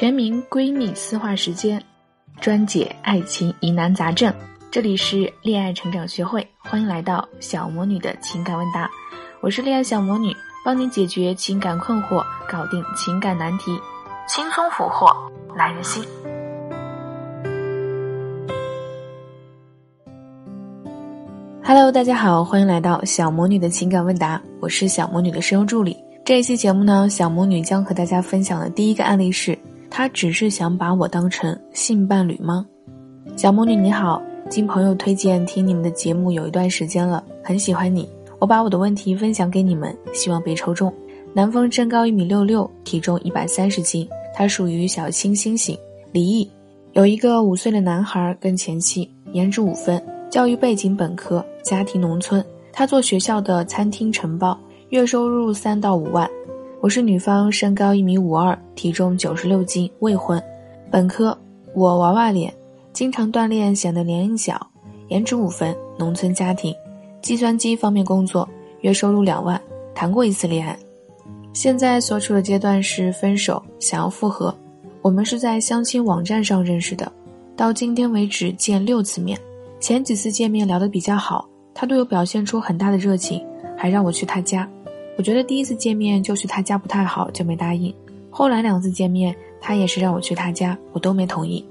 全民闺蜜私话时间，专解爱情疑难杂症。这里是恋爱成长学会，欢迎来到小魔女的情感问答。我是恋爱小魔女，帮你解决情感困惑，搞定情感难题，轻松俘获男人心。Hello，大家好，欢迎来到小魔女的情感问答，我是小魔女的声优助理。这一期节目呢，小魔女将和大家分享的第一个案例是。他只是想把我当成性伴侣吗？小魔女你好，经朋友推荐听你们的节目有一段时间了，很喜欢你。我把我的问题分享给你们，希望被抽中。男方身高一米六六，体重一百三十斤，他属于小清新型，离异，有一个五岁的男孩跟前妻，颜值五分，教育背景本科，家庭农村。他做学校的餐厅承包，月收入三到五万。我是女方，身高一米五二，体重九十六斤，未婚，本科，我娃娃脸，经常锻炼显得年龄小，颜值五分，农村家庭，计算机方面工作，月收入两万，谈过一次恋爱，现在所处的阶段是分手，想要复合。我们是在相亲网站上认识的，到今天为止见六次面，前几次见面聊得比较好，他对我表现出很大的热情，还让我去他家。我觉得第一次见面就去他家不太好，就没答应。后来两次见面，他也是让我去他家，我都没同意。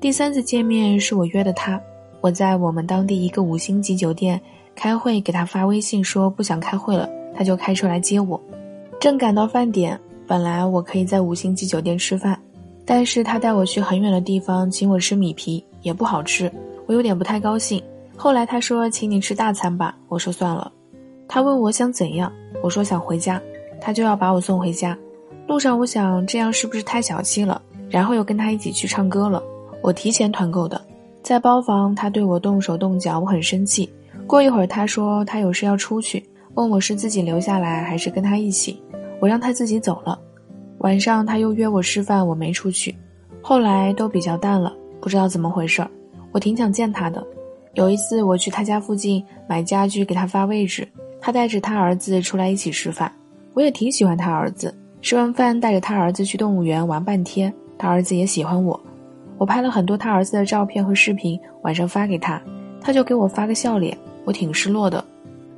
第三次见面是我约的他，我在我们当地一个五星级酒店开会，给他发微信说不想开会了，他就开车来接我。正赶到饭点，本来我可以在五星级酒店吃饭，但是他带我去很远的地方，请我吃米皮，也不好吃，我有点不太高兴。后来他说请你吃大餐吧，我说算了。他问我想怎样。我说想回家，他就要把我送回家。路上我想这样是不是太小气了？然后又跟他一起去唱歌了。我提前团购的，在包房他对我动手动脚，我很生气。过一会儿他说他有事要出去，问我是自己留下来还是跟他一起。我让他自己走了。晚上他又约我吃饭，我没出去。后来都比较淡了，不知道怎么回事儿。我挺想见他的。有一次我去他家附近买家具，给他发位置。他带着他儿子出来一起吃饭，我也挺喜欢他儿子。吃完饭，带着他儿子去动物园玩半天，他儿子也喜欢我。我拍了很多他儿子的照片和视频，晚上发给他，他就给我发个笑脸，我挺失落的。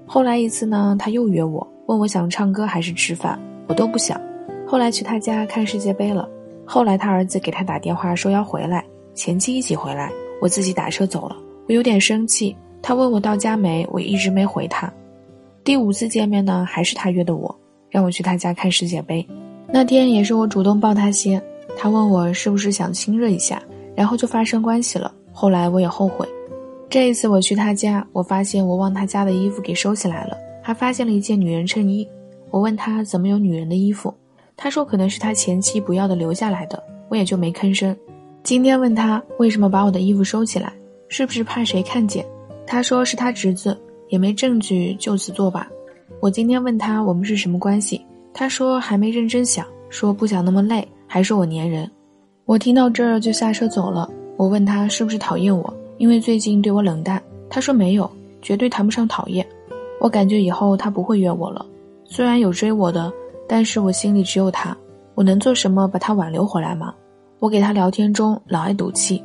后来一次呢，他又约我，问我想唱歌还是吃饭，我都不想。后来去他家看世界杯了，后来他儿子给他打电话说要回来，前妻一起回来，我自己打车走了。我有点生气，他问我到家没，我一直没回他。第五次见面呢，还是他约的我，让我去他家看世界杯。那天也是我主动抱他先，他问我是不是想亲热一下，然后就发生关系了。后来我也后悔。这一次我去他家，我发现我忘他家的衣服给收起来了，还发现了一件女人衬衣。我问他怎么有女人的衣服，他说可能是他前妻不要的留下来的，我也就没吭声。今天问他为什么把我的衣服收起来，是不是怕谁看见？他说是他侄子。也没证据，就此作罢。我今天问他我们是什么关系，他说还没认真想，说不想那么累，还说我粘人。我听到这儿就下车走了。我问他是不是讨厌我，因为最近对我冷淡。他说没有，绝对谈不上讨厌。我感觉以后他不会约我了。虽然有追我的，但是我心里只有他。我能做什么把他挽留回来吗？我给他聊天中老爱赌气。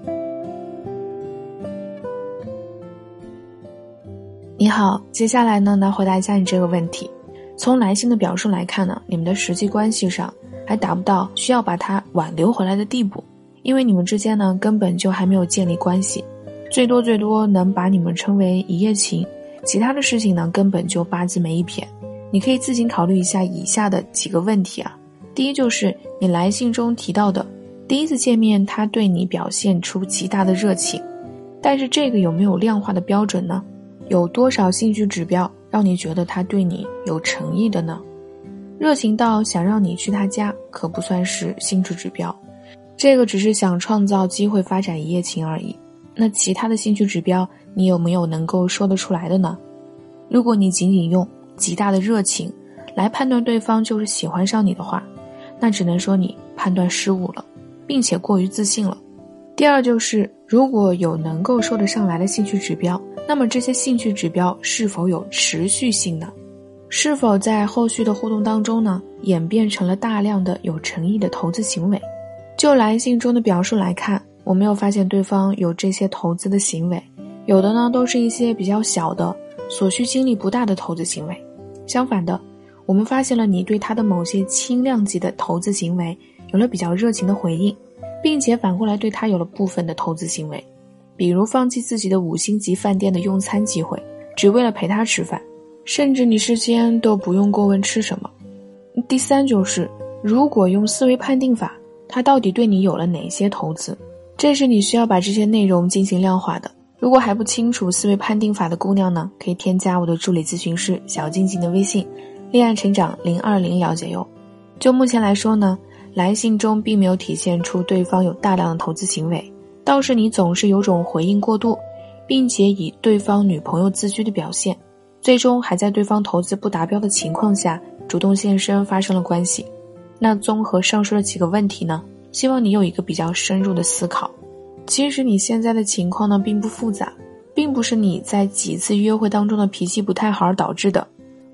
你好，接下来呢来回答一下你这个问题。从来信的表述来看呢，你们的实际关系上还达不到需要把他挽留回来的地步，因为你们之间呢根本就还没有建立关系，最多最多能把你们称为一夜情，其他的事情呢根本就八字没一撇。你可以自行考虑一下以下的几个问题啊。第一就是你来信中提到的，第一次见面他对你表现出极大的热情，但是这个有没有量化的标准呢？有多少兴趣指标让你觉得他对你有诚意的呢？热情到想让你去他家，可不算是兴趣指标，这个只是想创造机会发展一夜情而已。那其他的兴趣指标，你有没有能够说得出来的呢？如果你仅仅用极大的热情来判断对方就是喜欢上你的话，那只能说你判断失误了，并且过于自信了。第二就是，如果有能够说得上来的兴趣指标。那么这些兴趣指标是否有持续性呢？是否在后续的互动当中呢，演变成了大量的有诚意的投资行为？就来信中的表述来看，我没有发现对方有这些投资的行为，有的呢都是一些比较小的、所需精力不大的投资行为。相反的，我们发现了你对他的某些轻量级的投资行为有了比较热情的回应，并且反过来对他有了部分的投资行为，比如放弃自己的五星级饭店的用餐机会，只为了陪他吃饭，甚至你事先都不用过问吃什么。第三就是，如果用思维判定法。他到底对你有了哪些投资？这是你需要把这些内容进行量化的。如果还不清楚思维判定法的姑娘呢，可以添加我的助理咨询师小静静的微信，恋爱成长零二零了解哟。就目前来说呢，来信中并没有体现出对方有大量的投资行为，倒是你总是有种回应过度，并且以对方女朋友自居的表现，最终还在对方投资不达标的情况下主动现身发生了关系。那综合上述的几个问题呢，希望你有一个比较深入的思考。其实你现在的情况呢并不复杂，并不是你在几次约会当中的脾气不太好而导致的。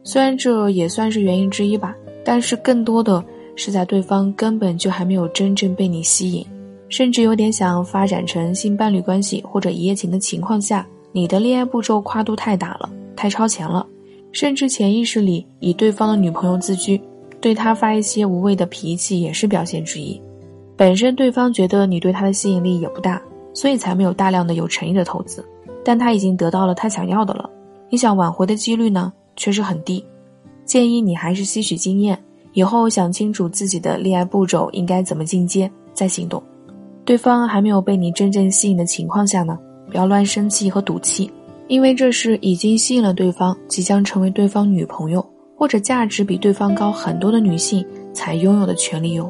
虽然这也算是原因之一吧，但是更多的是在对方根本就还没有真正被你吸引，甚至有点想发展成性伴侣关系或者一夜情的情况下，你的恋爱步骤跨度太大了，太超前了，甚至潜意识里以对方的女朋友自居。对他发一些无谓的脾气也是表现之一，本身对方觉得你对他的吸引力也不大，所以才没有大量的有诚意的投资。但他已经得到了他想要的了，你想挽回的几率呢，却是很低。建议你还是吸取经验，以后想清楚自己的恋爱步骤应该怎么进阶再行动。对方还没有被你真正吸引的情况下呢，不要乱生气和赌气，因为这是已经吸引了对方，即将成为对方女朋友。或者价值比对方高很多的女性才拥有的权利哟。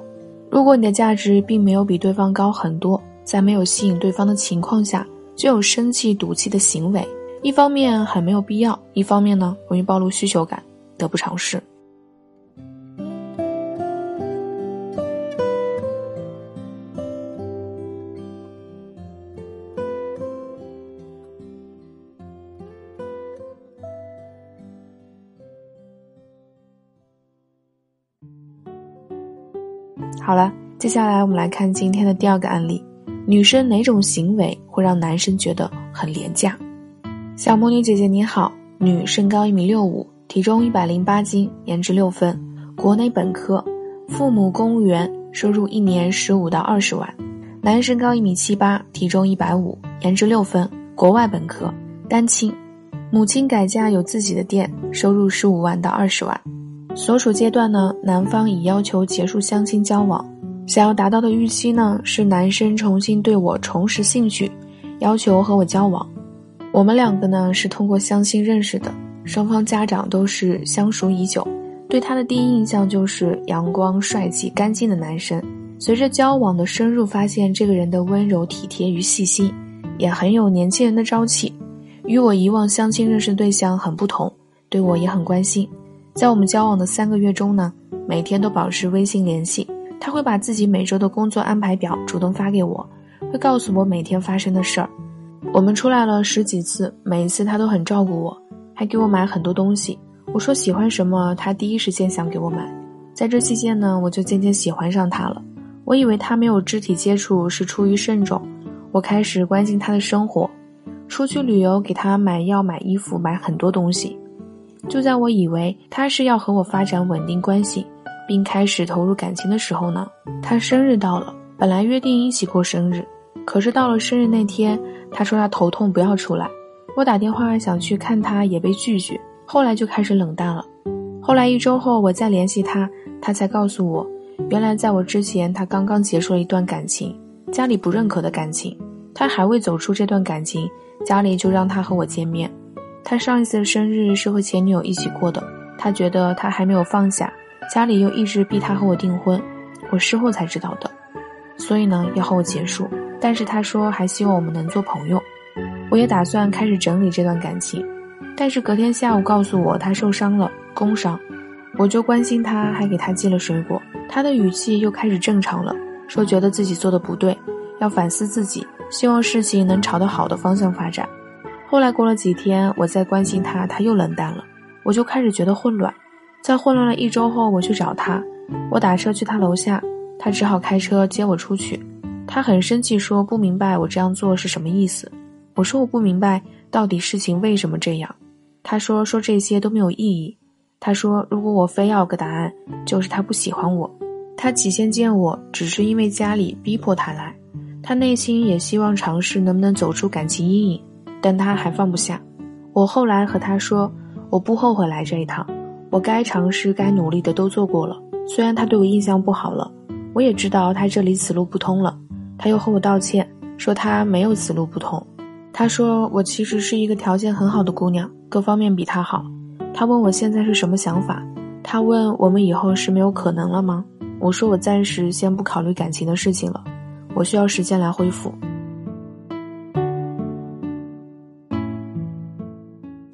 如果你的价值并没有比对方高很多，在没有吸引对方的情况下就有生气赌气的行为，一方面很没有必要，一方面呢容易暴露需求感，得不偿失。好了，接下来我们来看今天的第二个案例：女生哪种行为会让男生觉得很廉价？小魔女姐姐你好，女，身高一米六五，体重一百零八斤，颜值六分，国内本科，父母公务员，收入一年十五到二十万。男，身高一米七八，体重一百五，颜值六分，国外本科，单亲，母亲改嫁有自己的店，收入十五万到二十万。所处阶段呢，男方已要求结束相亲交往，想要达到的预期呢是男生重新对我重拾兴趣，要求和我交往。我们两个呢是通过相亲认识的，双方家长都是相熟已久，对他的第一印象就是阳光、帅气、干净的男生。随着交往的深入，发现这个人的温柔、体贴与细心，也很有年轻人的朝气，与我以往相亲认识对象很不同，对我也很关心。在我们交往的三个月中呢，每天都保持微信联系。他会把自己每周的工作安排表主动发给我，会告诉我每天发生的事儿。我们出来了十几次，每一次他都很照顾我，还给我买很多东西。我说喜欢什么，他第一时间想给我买。在这期间呢，我就渐渐喜欢上他了。我以为他没有肢体接触是出于慎重，我开始关心他的生活，出去旅游，给他买药、买衣服、买很多东西。就在我以为他是要和我发展稳定关系，并开始投入感情的时候呢，他生日到了，本来约定一起过生日，可是到了生日那天，他说他头痛不要出来。我打电话想去看他，也被拒绝。后来就开始冷淡了。后来一周后，我再联系他，他才告诉我，原来在我之前，他刚刚结束了一段感情，家里不认可的感情，他还未走出这段感情，家里就让他和我见面。他上一次的生日是和前女友一起过的，他觉得他还没有放下，家里又一直逼他和我订婚，我事后才知道的，所以呢要和我结束，但是他说还希望我们能做朋友，我也打算开始整理这段感情，但是隔天下午告诉我他受伤了，工伤，我就关心他，还给他寄了水果，他的语气又开始正常了，说觉得自己做的不对，要反思自己，希望事情能朝着好的方向发展。后来过了几天，我再关心他，他又冷淡了，我就开始觉得混乱。在混乱了一周后，我去找他，我打车去他楼下，他只好开车接我出去。他很生气，说不明白我这样做是什么意思。我说我不明白到底事情为什么这样。他说说这些都没有意义。他说如果我非要个答案，就是他不喜欢我。他起先见我只是因为家里逼迫他来，他内心也希望尝试能不能走出感情阴影，但他还放不下。我后来和他说，我不后悔来这一趟，我该尝试、该努力的都做过了。虽然他对我印象不好了，我也知道他这里此路不通了。他又和我道歉，说他没有此路不通。他说我其实是一个条件很好的姑娘，各方面比他好。他问我现在是什么想法，他问我们以后是没有可能了吗？我说我暂时先不考虑感情的事情了，我需要时间来恢复。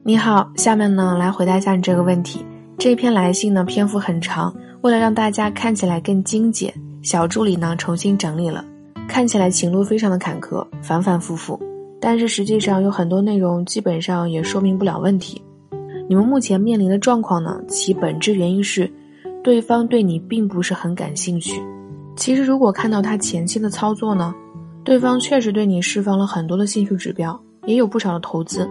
你好，下面呢来回答一下你这个问题。这篇来信呢篇幅很长，为了让大家看起来更精简，小助理呢重新整理了。看起来情路非常的坎坷，反反复复，但是实际上有很多内容基本上也说明不了问题。你们目前面临的状况呢，其本质原因是，对方对你并不是很感兴趣。其实如果看到他前期的操作呢，对方确实对你释放了很多的兴趣指标，也有不少的投资，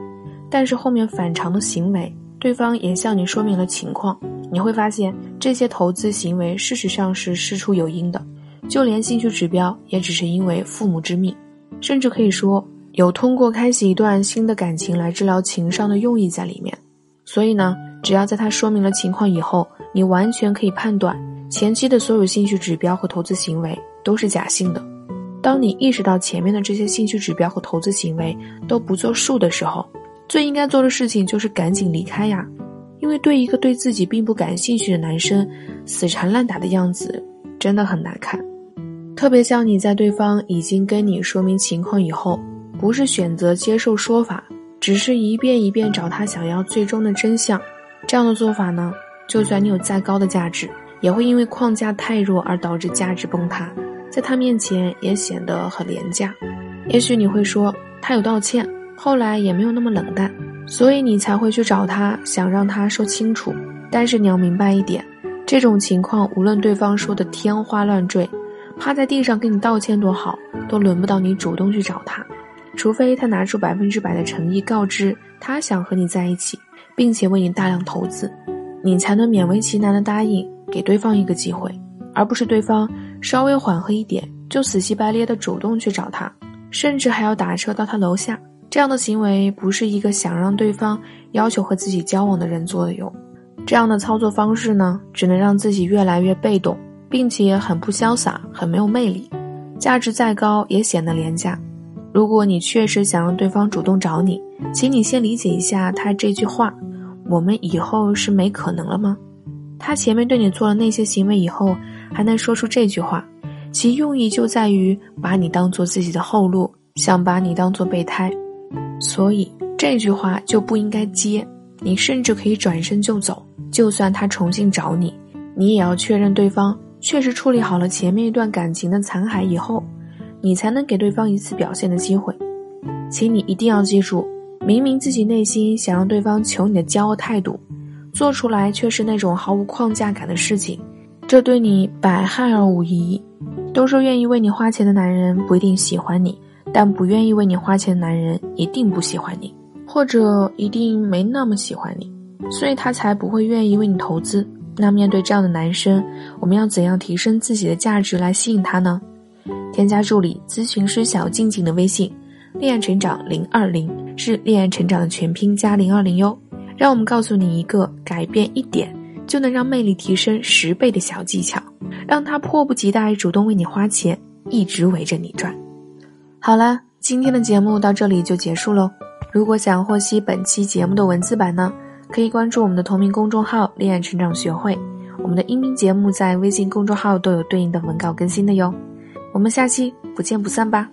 但是后面反常的行为，对方也向你说明了情况，你会发现这些投资行为事实上是事出有因的。就连兴趣指标也只是因为父母之命，甚至可以说有通过开启一段新的感情来治疗情伤的用意在里面。所以呢，只要在他说明了情况以后，你完全可以判断前期的所有兴趣指标和投资行为都是假性的。当你意识到前面的这些兴趣指标和投资行为都不作数的时候，最应该做的事情就是赶紧离开呀，因为对一个对自己并不感兴趣的男生死缠烂打的样子真的很难看。特别像你在对方已经跟你说明情况以后，不是选择接受说法，只是一遍一遍找他想要最终的真相，这样的做法呢，就算你有再高的价值，也会因为框架太弱而导致价值崩塌，在他面前也显得很廉价。也许你会说他有道歉，后来也没有那么冷淡，所以你才会去找他，想让他说清楚。但是你要明白一点，这种情况无论对方说的天花乱坠。趴在地上跟你道歉多好，都轮不到你主动去找他，除非他拿出百分之百的诚意告知他想和你在一起，并且为你大量投资，你才能勉为其难的答应给对方一个机会，而不是对方稍微缓和一点就死乞白咧的主动去找他，甚至还要打车到他楼下。这样的行为不是一个想让对方要求和自己交往的人做的哟。这样的操作方式呢，只能让自己越来越被动。并且很不潇洒，很没有魅力，价值再高也显得廉价。如果你确实想让对方主动找你，请你先理解一下他这句话：“我们以后是没可能了吗？”他前面对你做了那些行为以后，还能说出这句话，其用意就在于把你当做自己的后路，想把你当做备胎。所以这句话就不应该接，你甚至可以转身就走。就算他重新找你，你也要确认对方。确实处理好了前面一段感情的残骸以后，你才能给对方一次表现的机会。请你一定要记住，明明自己内心想让对方求你的骄傲态度，做出来却是那种毫无框架感的事情，这对你百害而无一益。都说愿意为你花钱的男人不一定喜欢你，但不愿意为你花钱的男人一定不喜欢你，或者一定没那么喜欢你，所以他才不会愿意为你投资。那面对这样的男生，我们要怎样提升自己的价值来吸引他呢？添加助理咨询师小静静的微信，恋爱成长零二零是恋爱成长的全拼加零二零哟。让我们告诉你一个改变一点就能让魅力提升十倍的小技巧，让他迫不及待主动为你花钱，一直围着你转。好啦，今天的节目到这里就结束喽。如果想获悉本期节目的文字版呢？可以关注我们的同名公众号“恋爱成长学会”，我们的音频节目在微信公众号都有对应的文稿更新的哟。我们下期不见不散吧。